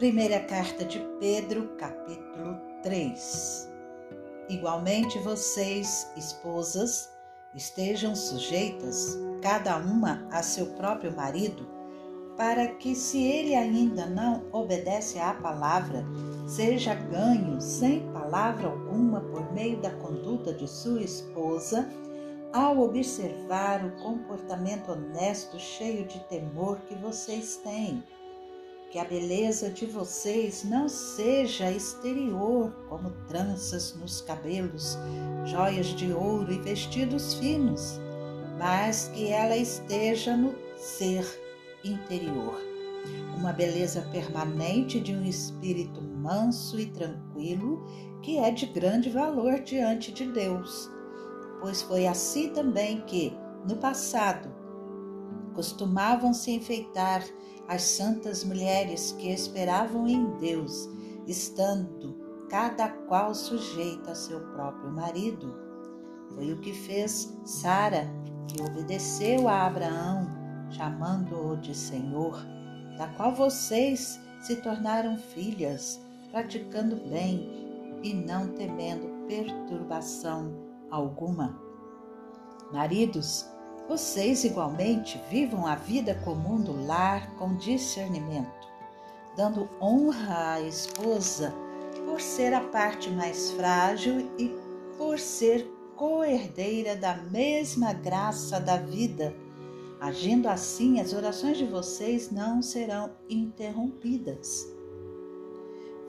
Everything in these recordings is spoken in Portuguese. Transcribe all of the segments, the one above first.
Primeira carta de Pedro, capítulo 3. Igualmente vocês, esposas, estejam sujeitas, cada uma a seu próprio marido, para que, se ele ainda não obedece à palavra, seja ganho sem palavra alguma por meio da conduta de sua esposa, ao observar o comportamento honesto, cheio de temor que vocês têm que a beleza de vocês não seja exterior, como tranças nos cabelos, joias de ouro e vestidos finos, mas que ela esteja no ser interior. Uma beleza permanente de um espírito manso e tranquilo, que é de grande valor diante de Deus. Pois foi assim também que, no passado, costumavam se enfeitar as santas mulheres que esperavam em Deus, estando cada qual sujeita a seu próprio marido. Foi o que fez Sara, que obedeceu a Abraão, chamando-o de Senhor, da qual vocês se tornaram filhas, praticando bem e não temendo perturbação alguma. Maridos, vocês, igualmente, vivam a vida comum do lar com discernimento, dando honra à esposa por ser a parte mais frágil e por ser co-herdeira da mesma graça da vida. Agindo assim, as orações de vocês não serão interrompidas.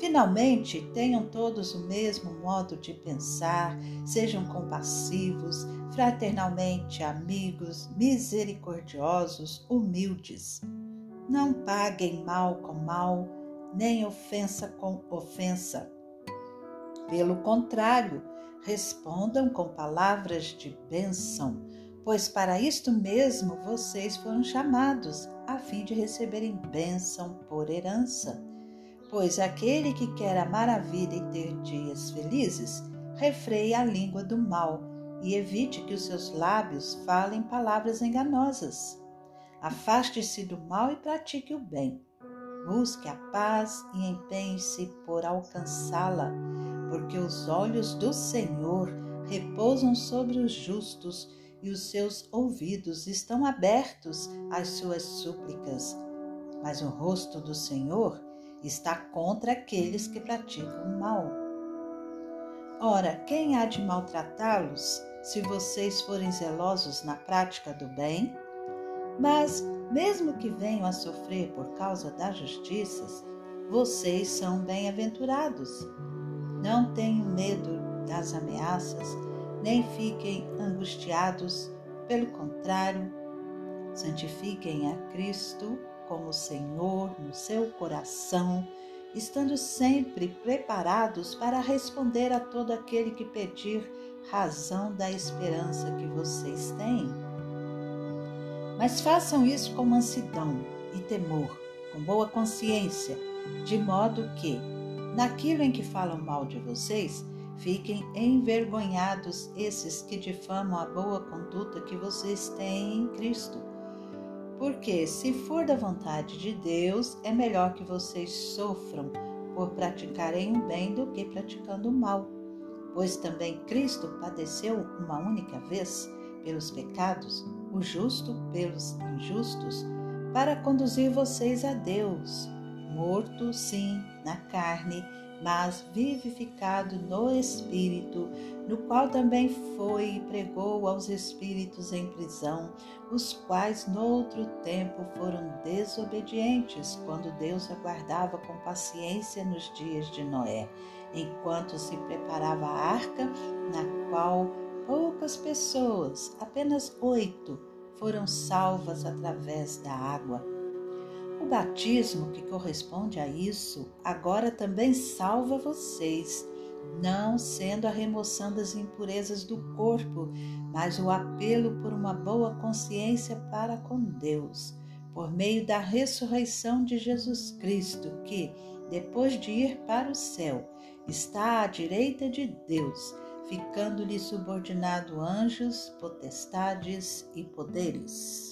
Finalmente, tenham todos o mesmo modo de pensar, sejam compassivos, fraternalmente amigos, misericordiosos, humildes. Não paguem mal com mal, nem ofensa com ofensa. Pelo contrário, respondam com palavras de bênção, pois para isto mesmo vocês foram chamados, a fim de receberem bênção por herança Pois aquele que quer amar a vida e ter dias felizes, refreie a língua do mal e evite que os seus lábios falem palavras enganosas. Afaste-se do mal e pratique o bem. Busque a paz e empenhe-se por alcançá-la, porque os olhos do Senhor repousam sobre os justos e os seus ouvidos estão abertos às suas súplicas. Mas o rosto do Senhor está contra aqueles que praticam o mal. Ora, quem há de maltratá-los se vocês forem zelosos na prática do bem? Mas, mesmo que venham a sofrer por causa das justiças, vocês são bem-aventurados. Não tenham medo das ameaças, nem fiquem angustiados. Pelo contrário, santifiquem a Cristo como Senhor no seu coração, estando sempre preparados para responder a todo aquele que pedir razão da esperança que vocês têm. Mas façam isso com mansidão e temor, com boa consciência, de modo que, naquilo em que falam mal de vocês, fiquem envergonhados esses que difamam a boa conduta que vocês têm em Cristo porque, se for da vontade de Deus, é melhor que vocês sofram por praticarem o bem do que praticando o mal. Pois também Cristo padeceu uma única vez pelos pecados, o justo pelos injustos, para conduzir vocês a Deus, morto, sim, na carne, mas vivificado no Espírito, no qual também foi e pregou aos espíritos em prisão, os quais noutro tempo foram desobedientes, quando Deus aguardava com paciência nos dias de Noé, enquanto se preparava a arca, na qual poucas pessoas, apenas oito, foram salvas através da água. O batismo que corresponde a isso agora também salva vocês, não sendo a remoção das impurezas do corpo, mas o apelo por uma boa consciência para com Deus, por meio da ressurreição de Jesus Cristo, que, depois de ir para o céu, está à direita de Deus, ficando-lhe subordinado anjos, potestades e poderes.